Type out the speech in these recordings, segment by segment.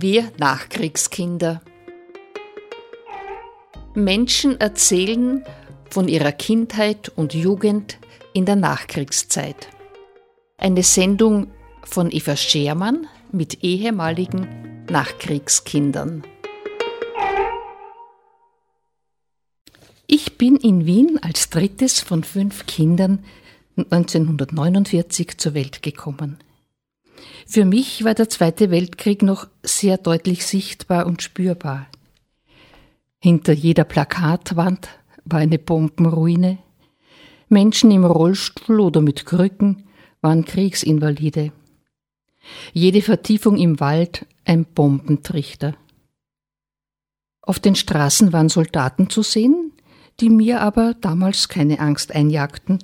Wir Nachkriegskinder. Menschen erzählen von ihrer Kindheit und Jugend in der Nachkriegszeit. Eine Sendung von Eva Schermann mit ehemaligen Nachkriegskindern. Ich bin in Wien als drittes von fünf Kindern 1949 zur Welt gekommen. Für mich war der Zweite Weltkrieg noch sehr deutlich sichtbar und spürbar. Hinter jeder Plakatwand war eine Bombenruine. Menschen im Rollstuhl oder mit Krücken waren Kriegsinvalide. Jede Vertiefung im Wald ein Bombentrichter. Auf den Straßen waren Soldaten zu sehen, die mir aber damals keine Angst einjagten,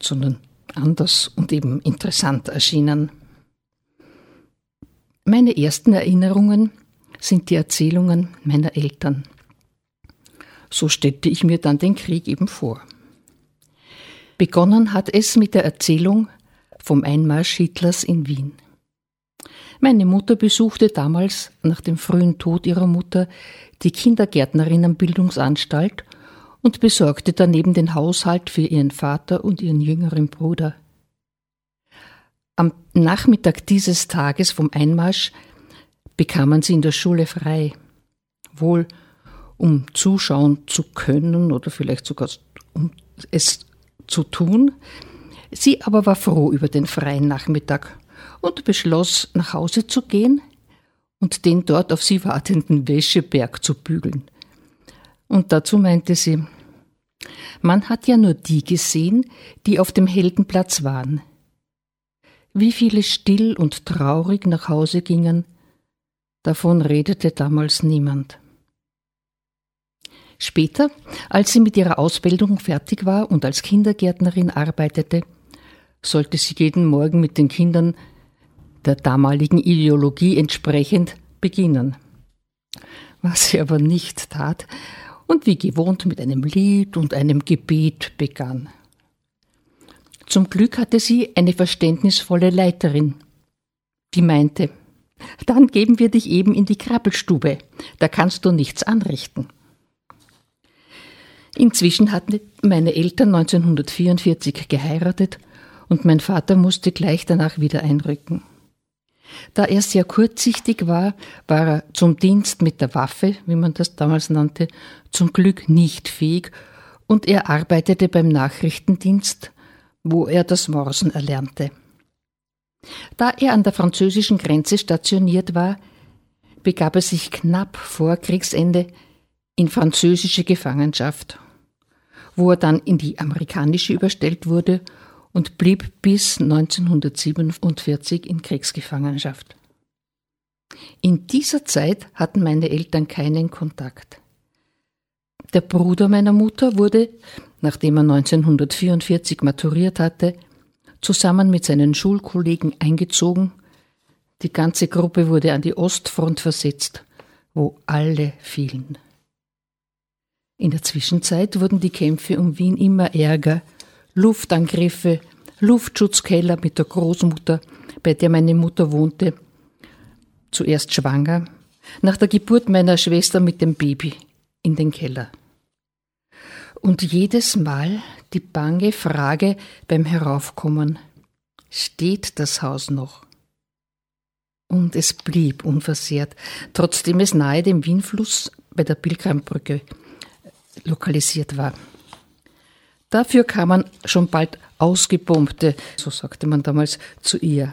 sondern anders und eben interessant erschienen. Meine ersten Erinnerungen sind die Erzählungen meiner Eltern. So stellte ich mir dann den Krieg eben vor. Begonnen hat es mit der Erzählung vom Einmarsch Hitlers in Wien. Meine Mutter besuchte damals nach dem frühen Tod ihrer Mutter die Kindergärtnerinnenbildungsanstalt und besorgte daneben den Haushalt für ihren Vater und ihren jüngeren Bruder. Am Nachmittag dieses Tages vom Einmarsch bekamen sie in der Schule frei. Wohl um zuschauen zu können oder vielleicht sogar um es zu tun. Sie aber war froh über den freien Nachmittag und beschloss, nach Hause zu gehen und den dort auf sie wartenden Wäscheberg zu bügeln. Und dazu meinte sie, man hat ja nur die gesehen, die auf dem Heldenplatz waren. Wie viele still und traurig nach Hause gingen, davon redete damals niemand. Später, als sie mit ihrer Ausbildung fertig war und als Kindergärtnerin arbeitete, sollte sie jeden Morgen mit den Kindern der damaligen Ideologie entsprechend beginnen. Was sie aber nicht tat und wie gewohnt mit einem Lied und einem Gebet begann. Zum Glück hatte sie eine verständnisvolle Leiterin, die meinte, dann geben wir dich eben in die Krabbelstube, da kannst du nichts anrichten. Inzwischen hatten meine Eltern 1944 geheiratet und mein Vater musste gleich danach wieder einrücken. Da er sehr kurzsichtig war, war er zum Dienst mit der Waffe, wie man das damals nannte, zum Glück nicht fähig und er arbeitete beim Nachrichtendienst, wo er das Morsen erlernte. Da er an der französischen Grenze stationiert war, begab er sich knapp vor Kriegsende in französische Gefangenschaft, wo er dann in die amerikanische überstellt wurde und blieb bis 1947 in Kriegsgefangenschaft. In dieser Zeit hatten meine Eltern keinen Kontakt. Der Bruder meiner Mutter wurde, nachdem er 1944 maturiert hatte, zusammen mit seinen Schulkollegen eingezogen. Die ganze Gruppe wurde an die Ostfront versetzt, wo alle fielen. In der Zwischenzeit wurden die Kämpfe um Wien immer ärger Luftangriffe, Luftschutzkeller mit der Großmutter, bei der meine Mutter wohnte, zuerst schwanger, nach der Geburt meiner Schwester mit dem Baby in den Keller. Und jedes Mal die bange Frage beim Heraufkommen, steht das Haus noch? Und es blieb unversehrt, trotzdem es nahe dem Wienfluss bei der Pilgrimbrücke lokalisiert war. Dafür kamen schon bald Ausgebombte, so sagte man damals zu ihr.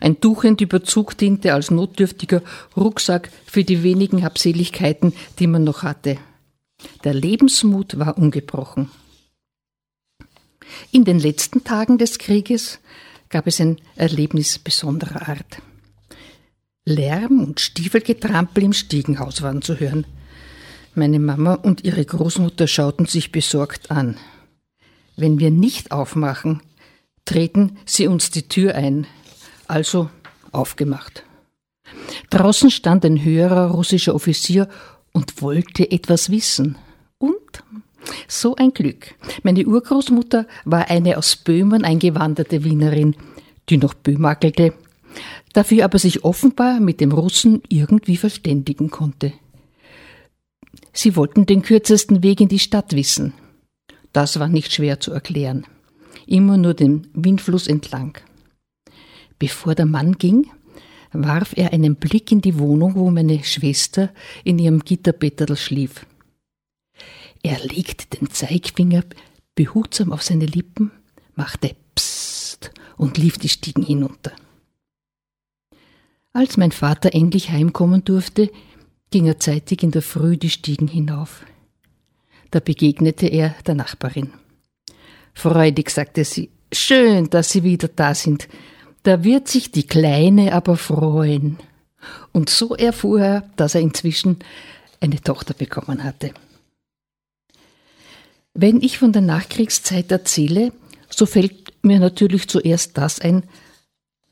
Ein Tuchendüberzug diente als notdürftiger Rucksack für die wenigen Habseligkeiten, die man noch hatte. Der Lebensmut war ungebrochen. In den letzten Tagen des Krieges gab es ein Erlebnis besonderer Art. Lärm und Stiefelgetrampel im Stiegenhaus waren zu hören. Meine Mama und ihre Großmutter schauten sich besorgt an. Wenn wir nicht aufmachen, treten sie uns die Tür ein. Also aufgemacht. Draußen stand ein höherer russischer Offizier und wollte etwas wissen. Und so ein Glück. Meine Urgroßmutter war eine aus Böhmen eingewanderte Wienerin, die noch böhmakelte, dafür aber sich offenbar mit dem Russen irgendwie verständigen konnte. Sie wollten den kürzesten Weg in die Stadt wissen. Das war nicht schwer zu erklären. Immer nur den Windfluss entlang. Bevor der Mann ging, warf er einen Blick in die Wohnung, wo meine Schwester in ihrem Gitterbettel schlief. Er legte den Zeigfinger behutsam auf seine Lippen, machte Psst und lief die Stiegen hinunter. Als mein Vater endlich heimkommen durfte, ging er zeitig in der Früh die Stiegen hinauf. Da begegnete er der Nachbarin. Freudig sagte sie, schön, dass Sie wieder da sind. Da wird sich die Kleine aber freuen. Und so erfuhr er, dass er inzwischen eine Tochter bekommen hatte. Wenn ich von der Nachkriegszeit erzähle, so fällt mir natürlich zuerst das ein,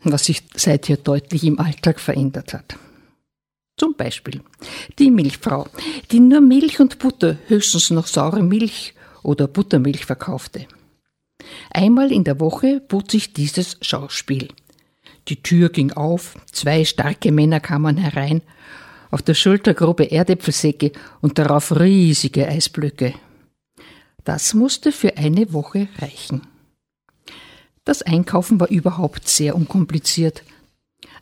was sich seither deutlich im Alltag verändert hat. Zum Beispiel die Milchfrau, die nur Milch und Butter, höchstens noch saure Milch oder Buttermilch verkaufte. Einmal in der Woche bot sich dieses Schauspiel. Die Tür ging auf, zwei starke Männer kamen herein, auf der Schulter grobe Erdäpfelsäcke und darauf riesige Eisblöcke. Das musste für eine Woche reichen. Das Einkaufen war überhaupt sehr unkompliziert.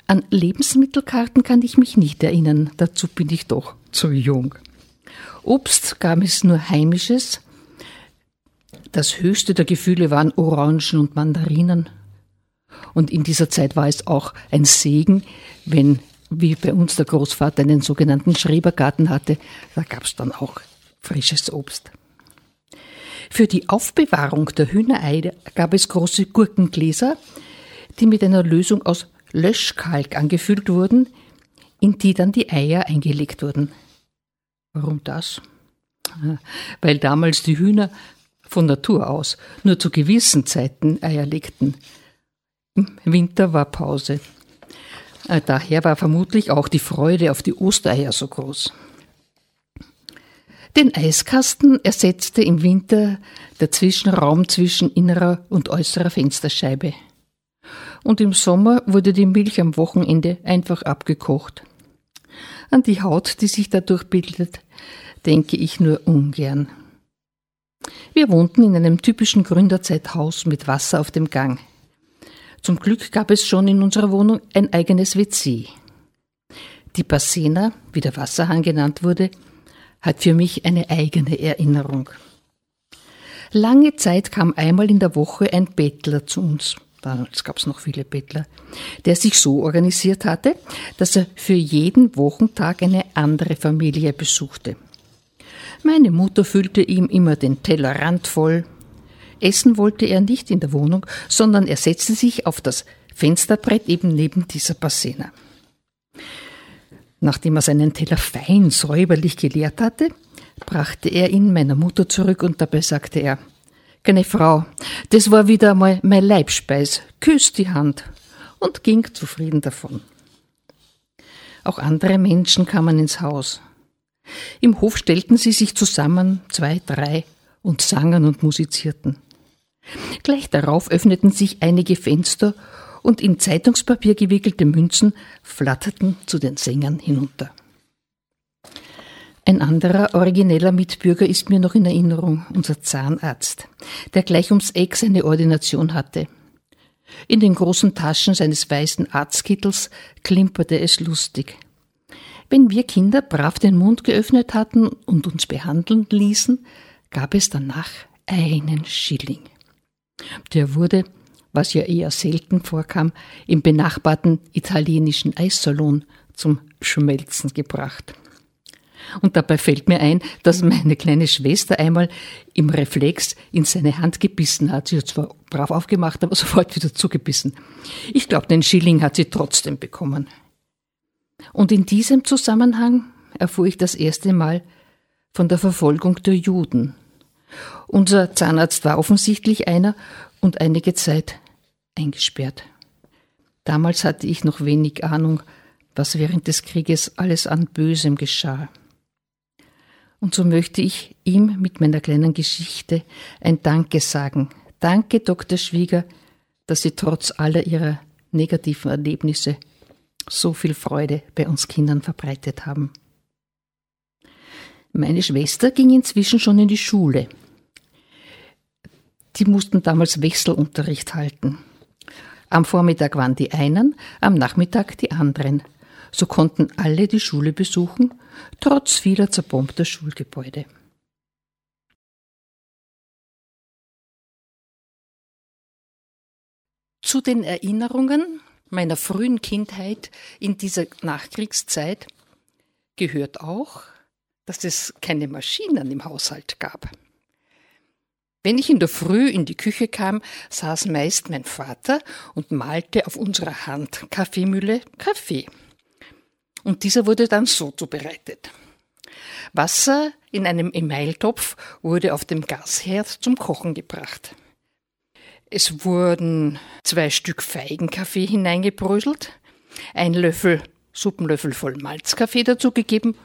An Lebensmittelkarten kann ich mich nicht erinnern, dazu bin ich doch zu jung. Obst gab es nur heimisches. Das höchste der Gefühle waren Orangen und Mandarinen. Und in dieser Zeit war es auch ein Segen, wenn, wie bei uns der Großvater einen sogenannten Schrebergarten hatte, da gab es dann auch frisches Obst. Für die Aufbewahrung der Hühnereier gab es große Gurkengläser, die mit einer Lösung aus Löschkalk angefüllt wurden, in die dann die Eier eingelegt wurden. Warum das? Weil damals die Hühner von Natur aus nur zu gewissen Zeiten Eier legten. Im Winter war Pause. Äh, daher war vermutlich auch die Freude auf die Ostereier so groß. Den Eiskasten ersetzte im Winter der Zwischenraum zwischen innerer und äußerer Fensterscheibe. Und im Sommer wurde die Milch am Wochenende einfach abgekocht. An die Haut, die sich dadurch bildet, denke ich nur ungern. Wir wohnten in einem typischen Gründerzeithaus mit Wasser auf dem Gang. Zum Glück gab es schon in unserer Wohnung ein eigenes WC. Die Passena, wie der Wasserhahn genannt wurde, hat für mich eine eigene Erinnerung. Lange Zeit kam einmal in der Woche ein Bettler zu uns. Damals gab es noch viele Bettler, der sich so organisiert hatte, dass er für jeden Wochentag eine andere Familie besuchte. Meine Mutter füllte ihm immer den Teller randvoll. Essen wollte er nicht in der Wohnung, sondern er setzte sich auf das Fensterbrett eben neben dieser Bassena. Nachdem er seinen Teller fein säuberlich geleert hatte, brachte er ihn meiner Mutter zurück und dabei sagte er, keine Frau, das war wieder einmal mein Leibspeis, küsst die Hand und ging zufrieden davon. Auch andere Menschen kamen ins Haus. Im Hof stellten sie sich zusammen, zwei, drei, und sangen und musizierten. Gleich darauf öffneten sich einige Fenster und in Zeitungspapier gewickelte Münzen flatterten zu den Sängern hinunter. Ein anderer origineller Mitbürger ist mir noch in Erinnerung, unser Zahnarzt, der gleich ums Eck seine Ordination hatte. In den großen Taschen seines weißen Arztkittels klimperte es lustig. Wenn wir Kinder brav den Mund geöffnet hatten und uns behandeln ließen, gab es danach einen Schilling. Der wurde was ja eher selten vorkam, im benachbarten italienischen Eissalon zum Schmelzen gebracht. Und dabei fällt mir ein, dass meine kleine Schwester einmal im Reflex in seine Hand gebissen hat. Sie hat zwar brav aufgemacht, aber sofort wieder zugebissen. Ich glaube, den Schilling hat sie trotzdem bekommen. Und in diesem Zusammenhang erfuhr ich das erste Mal von der Verfolgung der Juden. Unser Zahnarzt war offensichtlich einer und einige Zeit eingesperrt. Damals hatte ich noch wenig Ahnung, was während des Krieges alles an Bösem geschah. Und so möchte ich ihm mit meiner kleinen Geschichte ein Danke sagen. Danke, Dr. Schwieger, dass Sie trotz aller Ihrer negativen Erlebnisse so viel Freude bei uns Kindern verbreitet haben. Meine Schwester ging inzwischen schon in die Schule. Die mussten damals Wechselunterricht halten. Am Vormittag waren die einen, am Nachmittag die anderen. So konnten alle die Schule besuchen, trotz vieler zerbombter Schulgebäude. Zu den Erinnerungen meiner frühen Kindheit in dieser Nachkriegszeit gehört auch, dass es keine Maschinen im Haushalt gab. Wenn ich in der Früh in die Küche kam, saß meist mein Vater und malte auf unserer Handkaffeemühle Kaffee. Und dieser wurde dann so zubereitet. Wasser in einem Emailtopf wurde auf dem Gasherd zum Kochen gebracht. Es wurden zwei Stück Feigenkaffee hineingebröselt, ein Löffel, Suppenlöffel voll Malzkaffee dazugegeben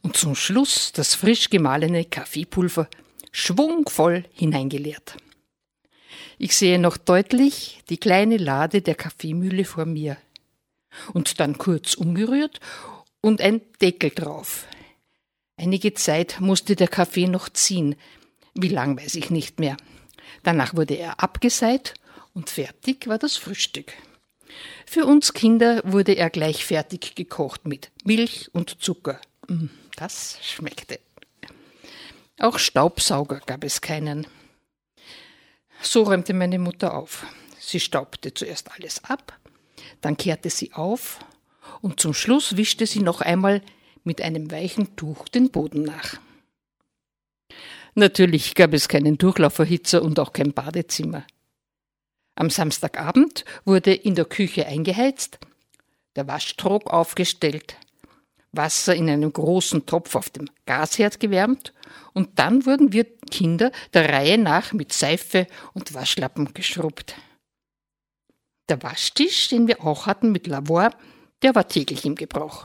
und zum Schluss das frisch gemahlene Kaffeepulver schwungvoll hineingeleert. Ich sehe noch deutlich die kleine Lade der Kaffeemühle vor mir. Und dann kurz umgerührt und ein Deckel drauf. Einige Zeit musste der Kaffee noch ziehen. Wie lang weiß ich nicht mehr. Danach wurde er abgeseit und fertig war das Frühstück. Für uns Kinder wurde er gleich fertig gekocht mit Milch und Zucker. Mm, das schmeckte. Auch Staubsauger gab es keinen. So räumte meine Mutter auf. Sie staubte zuerst alles ab, dann kehrte sie auf und zum Schluss wischte sie noch einmal mit einem weichen Tuch den Boden nach. Natürlich gab es keinen Durchlauferhitzer und auch kein Badezimmer. Am Samstagabend wurde in der Küche eingeheizt, der Waschtrog aufgestellt, Wasser in einem großen Topf auf dem Gasherd gewärmt und dann wurden wir Kinder der Reihe nach mit Seife und Waschlappen geschrubbt. Der Waschtisch, den wir auch hatten mit Lavoir, der war täglich im Gebrauch.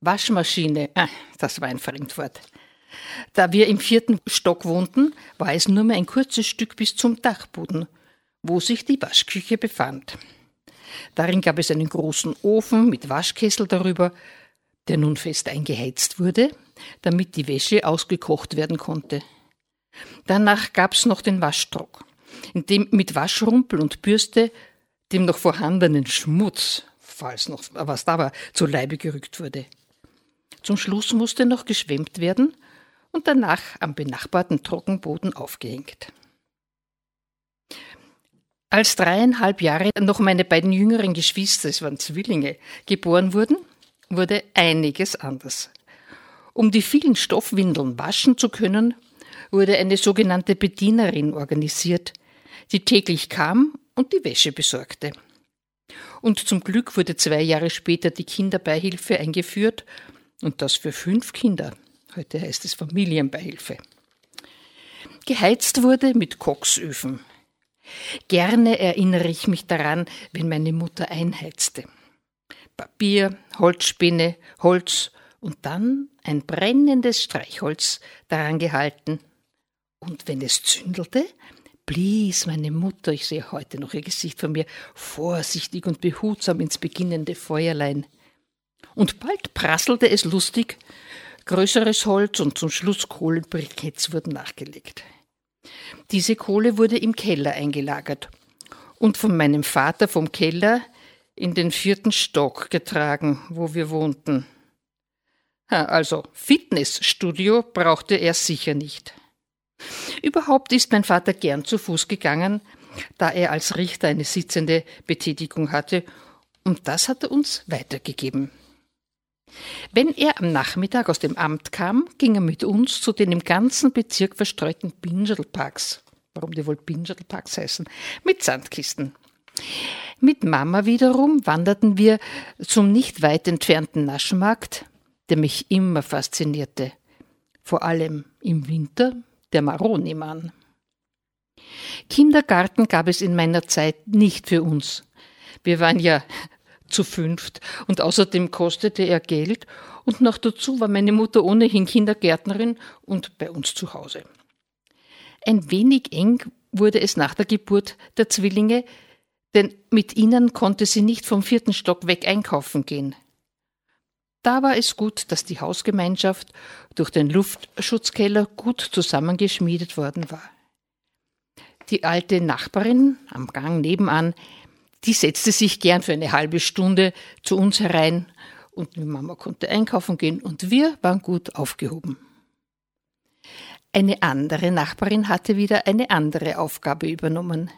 Waschmaschine, ah, das war ein Fremdwort. Da wir im vierten Stock wohnten, war es nur mehr ein kurzes Stück bis zum Dachboden, wo sich die Waschküche befand. Darin gab es einen großen Ofen mit Waschkessel darüber, der nun fest eingeheizt wurde, damit die Wäsche ausgekocht werden konnte. Danach gab's noch den Waschtrock, in dem mit Waschrumpel und Bürste dem noch vorhandenen Schmutz, falls noch was da war, zu Leibe gerückt wurde. Zum Schluss musste noch geschwemmt werden und danach am benachbarten Trockenboden aufgehängt. Als dreieinhalb Jahre noch meine beiden jüngeren Geschwister, es waren Zwillinge, geboren wurden, wurde einiges anders. Um die vielen Stoffwindeln waschen zu können, wurde eine sogenannte Bedienerin organisiert, die täglich kam und die Wäsche besorgte. Und zum Glück wurde zwei Jahre später die Kinderbeihilfe eingeführt, und das für fünf Kinder. Heute heißt es Familienbeihilfe. Geheizt wurde mit Koksöfen, Gerne erinnere ich mich daran, wenn meine Mutter einheizte. Papier, Holzspinne, Holz und dann ein brennendes Streichholz daran gehalten. Und wenn es zündelte, blies meine Mutter, ich sehe heute noch ihr Gesicht vor mir, vorsichtig und behutsam ins beginnende Feuerlein. Und bald prasselte es lustig, größeres Holz und zum Schluss Kohlenbriketts wurden nachgelegt. Diese Kohle wurde im Keller eingelagert und von meinem Vater vom Keller in den vierten Stock getragen, wo wir wohnten. Also Fitnessstudio brauchte er sicher nicht. Überhaupt ist mein Vater gern zu Fuß gegangen, da er als Richter eine sitzende Betätigung hatte, und das hat er uns weitergegeben. Wenn er am Nachmittag aus dem Amt kam, ging er mit uns zu den im ganzen Bezirk verstreuten Bingerlparks. Warum die wohl Bingerlparks heißen? Mit Sandkisten. Mit Mama wiederum wanderten wir zum nicht weit entfernten Naschmarkt, der mich immer faszinierte. Vor allem im Winter der Maronimann. Kindergarten gab es in meiner Zeit nicht für uns. Wir waren ja zu fünft und außerdem kostete er Geld und noch dazu war meine Mutter ohnehin Kindergärtnerin und bei uns zu Hause. Ein wenig eng wurde es nach der Geburt der Zwillinge, denn mit ihnen konnte sie nicht vom vierten Stock weg einkaufen gehen. Da war es gut, dass die Hausgemeinschaft durch den Luftschutzkeller gut zusammengeschmiedet worden war. Die alte Nachbarin am Gang nebenan, die setzte sich gern für eine halbe Stunde zu uns herein und die Mama konnte einkaufen gehen und wir waren gut aufgehoben. Eine andere Nachbarin hatte wieder eine andere Aufgabe übernommen.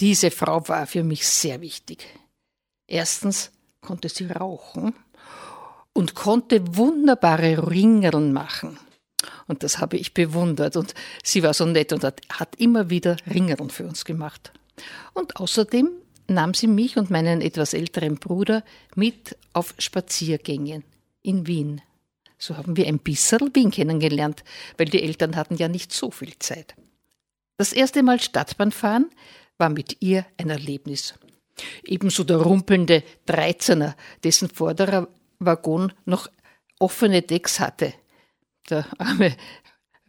Diese Frau war für mich sehr wichtig. Erstens konnte sie rauchen und konnte wunderbare Ringeln machen. Und das habe ich bewundert. Und sie war so nett und hat, hat immer wieder Ringeln für uns gemacht. Und außerdem nahm sie mich und meinen etwas älteren Bruder mit auf Spaziergängen in Wien. So haben wir ein bisschen Wien kennengelernt, weil die Eltern hatten ja nicht so viel Zeit. Das erste Mal Stadtbahn fahren war mit ihr ein Erlebnis. Ebenso der rumpelnde Dreizehner, dessen vorderer Waggon noch offene Decks hatte. Der arme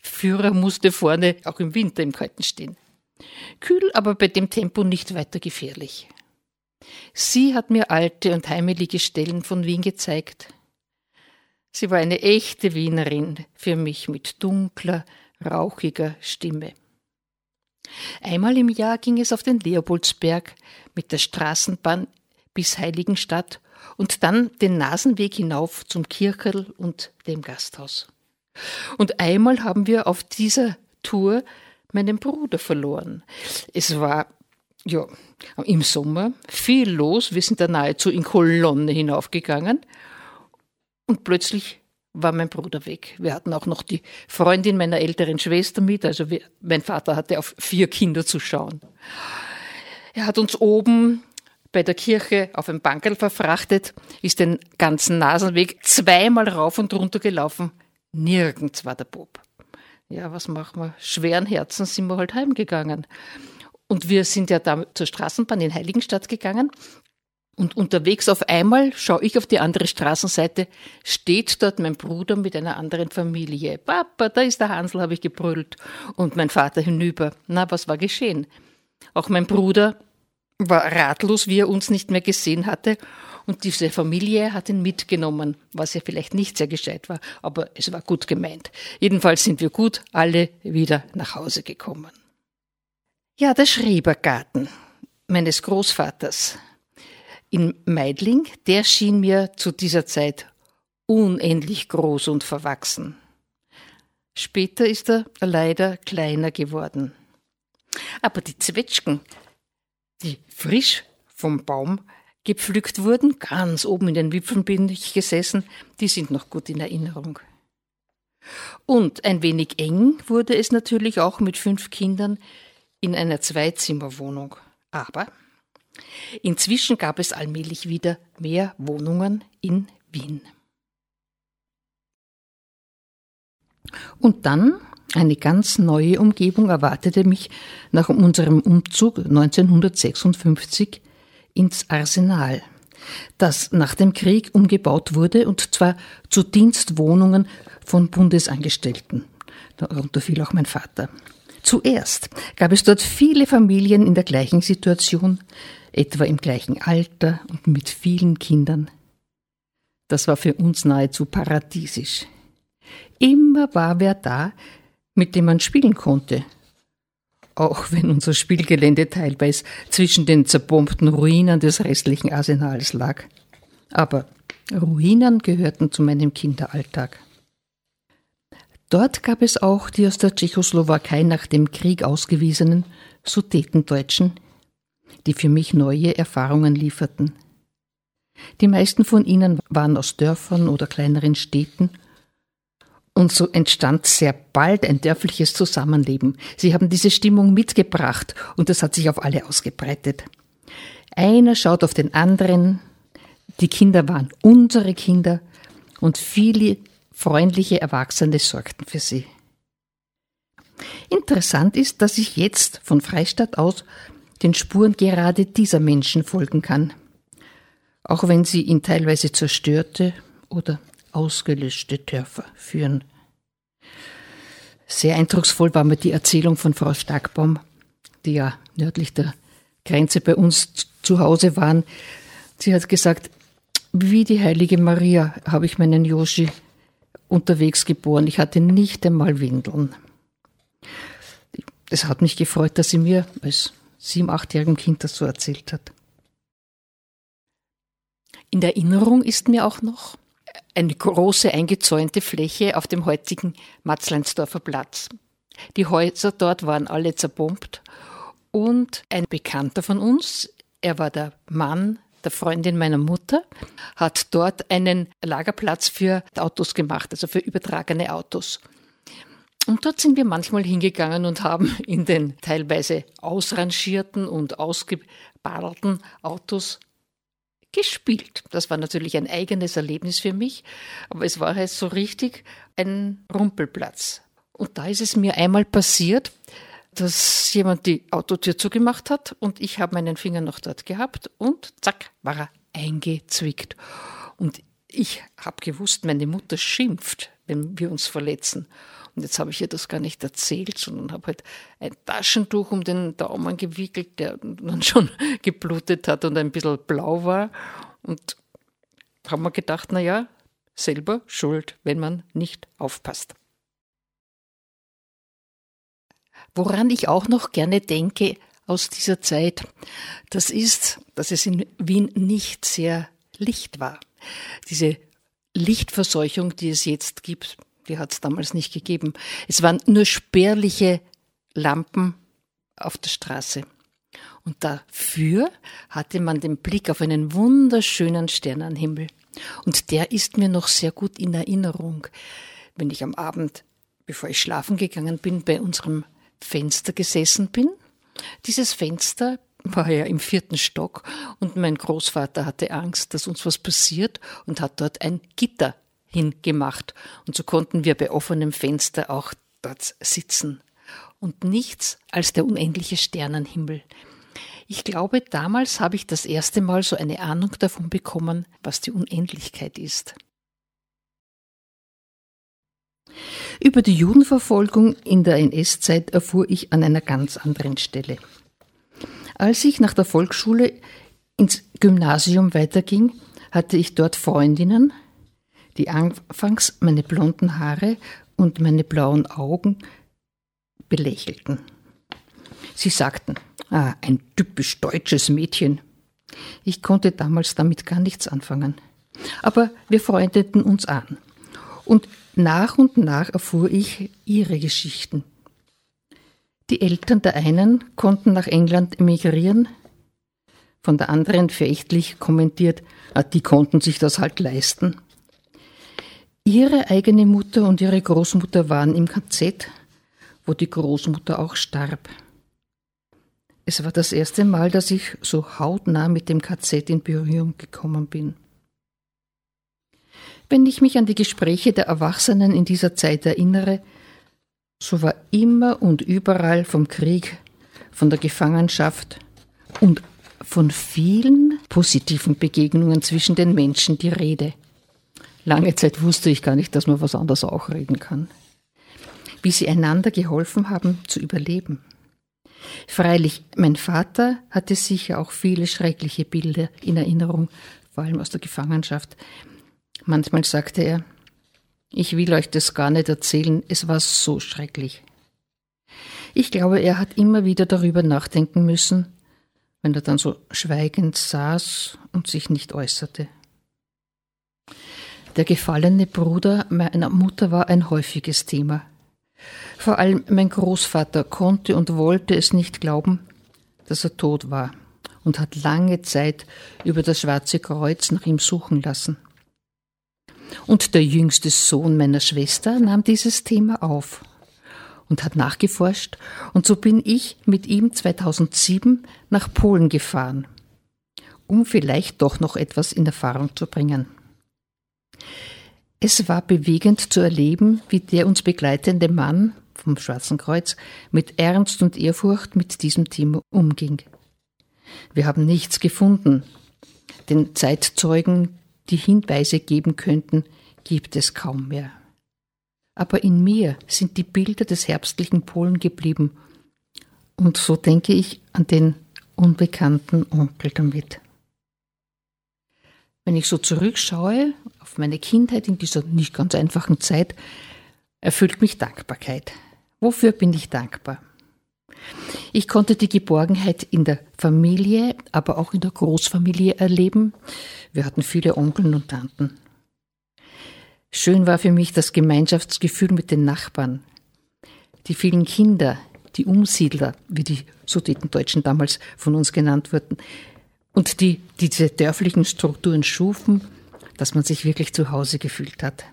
Führer musste vorne auch im Winter im Kalten stehen. Kühl, aber bei dem Tempo nicht weiter gefährlich. Sie hat mir alte und heimelige Stellen von Wien gezeigt. Sie war eine echte Wienerin für mich mit dunkler, rauchiger Stimme. Einmal im Jahr ging es auf den Leopoldsberg mit der Straßenbahn bis Heiligenstadt und dann den Nasenweg hinauf zum Kircherl und dem Gasthaus. Und einmal haben wir auf dieser Tour meinen Bruder verloren. Es war ja im Sommer viel los, wir sind da nahezu in Kolonne hinaufgegangen und plötzlich war mein Bruder weg. Wir hatten auch noch die Freundin meiner älteren Schwester mit, also wir, mein Vater hatte auf vier Kinder zu schauen. Er hat uns oben bei der Kirche auf ein Bankerl verfrachtet, ist den ganzen Nasenweg zweimal rauf und runter gelaufen. Nirgends war der Bob. Ja, was machen wir? Schweren Herzens sind wir halt heimgegangen. Und wir sind ja da zur Straßenbahn in Heiligenstadt gegangen. Und unterwegs auf einmal schaue ich auf die andere Straßenseite, steht dort mein Bruder mit einer anderen Familie. Papa, da ist der Hansel, habe ich gebrüllt. Und mein Vater hinüber. Na, was war geschehen? Auch mein Bruder war ratlos, wie er uns nicht mehr gesehen hatte. Und diese Familie hat ihn mitgenommen, was ja vielleicht nicht sehr gescheit war, aber es war gut gemeint. Jedenfalls sind wir gut alle wieder nach Hause gekommen. Ja, der Schrebergarten meines Großvaters in Meidling, der schien mir zu dieser Zeit unendlich groß und verwachsen. Später ist er leider kleiner geworden. Aber die Zwetschgen die frisch vom Baum gepflückt wurden, ganz oben in den Wipfeln bin ich gesessen, die sind noch gut in Erinnerung. Und ein wenig eng wurde es natürlich auch mit fünf Kindern in einer Zweizimmerwohnung. Aber inzwischen gab es allmählich wieder mehr Wohnungen in Wien. Und dann eine ganz neue Umgebung erwartete mich nach unserem Umzug 1956 ins Arsenal, das nach dem Krieg umgebaut wurde und zwar zu Dienstwohnungen von Bundesangestellten. Darunter fiel auch mein Vater. Zuerst gab es dort viele Familien in der gleichen Situation, etwa im gleichen Alter und mit vielen Kindern. Das war für uns nahezu paradiesisch. Immer war wer da, mit dem man spielen konnte. Auch wenn unser Spielgelände teilweise zwischen den zerbombten Ruinen des restlichen Arsenals lag. Aber Ruinen gehörten zu meinem Kinderalltag. Dort gab es auch die aus der Tschechoslowakei nach dem Krieg ausgewiesenen Sudetendeutschen, die für mich neue Erfahrungen lieferten. Die meisten von ihnen waren aus Dörfern oder kleineren Städten und so entstand sehr bald ein dörfliches Zusammenleben. Sie haben diese Stimmung mitgebracht und das hat sich auf alle ausgebreitet. Einer schaut auf den anderen, die Kinder waren unsere Kinder und viele freundliche Erwachsene sorgten für sie. Interessant ist, dass ich jetzt von Freistadt aus den Spuren gerade dieser Menschen folgen kann, auch wenn sie in teilweise zerstörte oder ausgelöschte Dörfer führen. Sehr eindrucksvoll war mir die Erzählung von Frau Starkbaum, die ja nördlich der Grenze bei uns zu Hause waren. Sie hat gesagt, wie die heilige Maria habe ich meinen Yoshi unterwegs geboren. Ich hatte nicht einmal Windeln. Es hat mich gefreut, dass sie mir als sieben, achtjährigen Kind das so erzählt hat. In der Erinnerung ist mir auch noch eine große eingezäunte Fläche auf dem heutigen Matzleinsdorfer Platz. Die Häuser dort waren alle zerbombt und ein Bekannter von uns, er war der Mann der Freundin meiner Mutter, hat dort einen Lagerplatz für Autos gemacht, also für übertragene Autos. Und dort sind wir manchmal hingegangen und haben in den teilweise ausrangierten und ausgebadelten Autos gespielt. Das war natürlich ein eigenes Erlebnis für mich, aber es war halt so richtig ein Rumpelplatz. Und da ist es mir einmal passiert, dass jemand die Autotür zugemacht hat und ich habe meinen Finger noch dort gehabt und zack, war er eingezwickt. Und ich habe gewusst, meine Mutter schimpft, wenn wir uns verletzen. Und jetzt habe ich ihr das gar nicht erzählt, sondern habe halt ein Taschentuch um den Daumen gewickelt, der dann schon geblutet hat und ein bisschen blau war. Und haben wir gedacht, na ja, selber schuld, wenn man nicht aufpasst. Woran ich auch noch gerne denke aus dieser Zeit, das ist, dass es in Wien nicht sehr licht war. Diese Lichtverseuchung, die es jetzt gibt, die hat es damals nicht gegeben. Es waren nur spärliche Lampen auf der Straße. Und dafür hatte man den Blick auf einen wunderschönen Sternenhimmel. Und der ist mir noch sehr gut in Erinnerung, wenn ich am Abend, bevor ich schlafen gegangen bin, bei unserem Fenster gesessen bin. Dieses Fenster war ja im vierten Stock und mein Großvater hatte Angst, dass uns was passiert und hat dort ein Gitter hingemacht. Und so konnten wir bei offenem Fenster auch dort sitzen. Und nichts als der unendliche Sternenhimmel. Ich glaube, damals habe ich das erste Mal so eine Ahnung davon bekommen, was die Unendlichkeit ist. Über die Judenverfolgung in der NS-Zeit erfuhr ich an einer ganz anderen Stelle. Als ich nach der Volksschule ins Gymnasium weiterging, hatte ich dort Freundinnen, die anfangs meine blonden Haare und meine blauen Augen belächelten. Sie sagten, ah, ein typisch deutsches Mädchen. Ich konnte damals damit gar nichts anfangen. Aber wir freundeten uns an. Und nach und nach erfuhr ich ihre Geschichten. Die Eltern der einen konnten nach England emigrieren, von der anderen verächtlich kommentiert, ah, die konnten sich das halt leisten. Ihre eigene Mutter und ihre Großmutter waren im KZ, wo die Großmutter auch starb. Es war das erste Mal, dass ich so hautnah mit dem KZ in Berührung gekommen bin. Wenn ich mich an die Gespräche der Erwachsenen in dieser Zeit erinnere, so war immer und überall vom Krieg, von der Gefangenschaft und von vielen positiven Begegnungen zwischen den Menschen die Rede. Lange Zeit wusste ich gar nicht, dass man was anderes auch reden kann. Wie sie einander geholfen haben zu überleben. Freilich, mein Vater hatte sicher auch viele schreckliche Bilder in Erinnerung, vor allem aus der Gefangenschaft. Manchmal sagte er, ich will euch das gar nicht erzählen, es war so schrecklich. Ich glaube, er hat immer wieder darüber nachdenken müssen, wenn er dann so schweigend saß und sich nicht äußerte. Der gefallene Bruder meiner Mutter war ein häufiges Thema. Vor allem mein Großvater konnte und wollte es nicht glauben, dass er tot war und hat lange Zeit über das Schwarze Kreuz nach ihm suchen lassen. Und der jüngste Sohn meiner Schwester nahm dieses Thema auf und hat nachgeforscht, und so bin ich mit ihm 2007 nach Polen gefahren, um vielleicht doch noch etwas in Erfahrung zu bringen. Es war bewegend zu erleben, wie der uns begleitende Mann vom Schwarzen Kreuz mit Ernst und Ehrfurcht mit diesem Thema umging. Wir haben nichts gefunden. Den Zeitzeugen, die Hinweise geben könnten, gibt es kaum mehr. Aber in mir sind die Bilder des herbstlichen Polen geblieben. Und so denke ich an den unbekannten Onkel damit. Wenn ich so zurückschaue auf meine Kindheit in dieser nicht ganz einfachen Zeit, erfüllt mich Dankbarkeit. Wofür bin ich dankbar? Ich konnte die Geborgenheit in der Familie, aber auch in der Großfamilie erleben. Wir hatten viele Onkeln und Tanten. Schön war für mich das Gemeinschaftsgefühl mit den Nachbarn. Die vielen Kinder, die Umsiedler, wie die Sudetendeutschen damals von uns genannt wurden, und die, die diese dörflichen Strukturen schufen, dass man sich wirklich zu Hause gefühlt hat.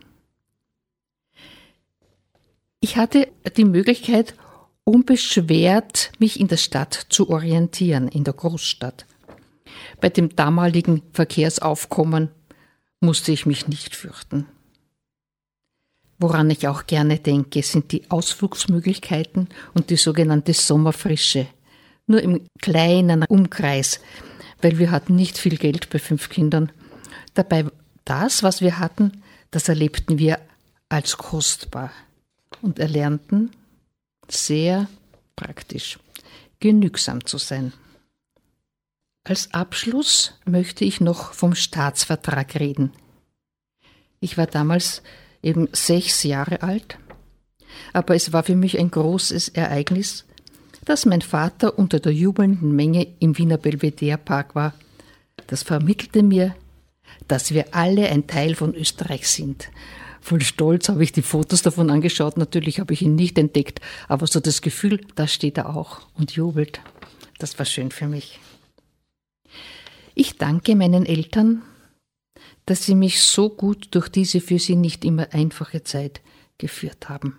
Ich hatte die Möglichkeit, unbeschwert mich in der Stadt zu orientieren, in der Großstadt. Bei dem damaligen Verkehrsaufkommen musste ich mich nicht fürchten. Woran ich auch gerne denke, sind die Ausflugsmöglichkeiten und die sogenannte Sommerfrische. Nur im kleinen Umkreis, weil wir hatten nicht viel Geld bei fünf Kindern. Dabei das, was wir hatten, das erlebten wir als kostbar und erlernten sehr praktisch, genügsam zu sein. Als Abschluss möchte ich noch vom Staatsvertrag reden. Ich war damals eben sechs Jahre alt, aber es war für mich ein großes Ereignis, dass mein Vater unter der jubelnden Menge im Wiener Belvedere Park war. Das vermittelte mir, dass wir alle ein Teil von Österreich sind. Voll Stolz habe ich die Fotos davon angeschaut. Natürlich habe ich ihn nicht entdeckt, aber so das Gefühl, da steht er auch und jubelt. Das war schön für mich. Ich danke meinen Eltern, dass sie mich so gut durch diese für sie nicht immer einfache Zeit geführt haben.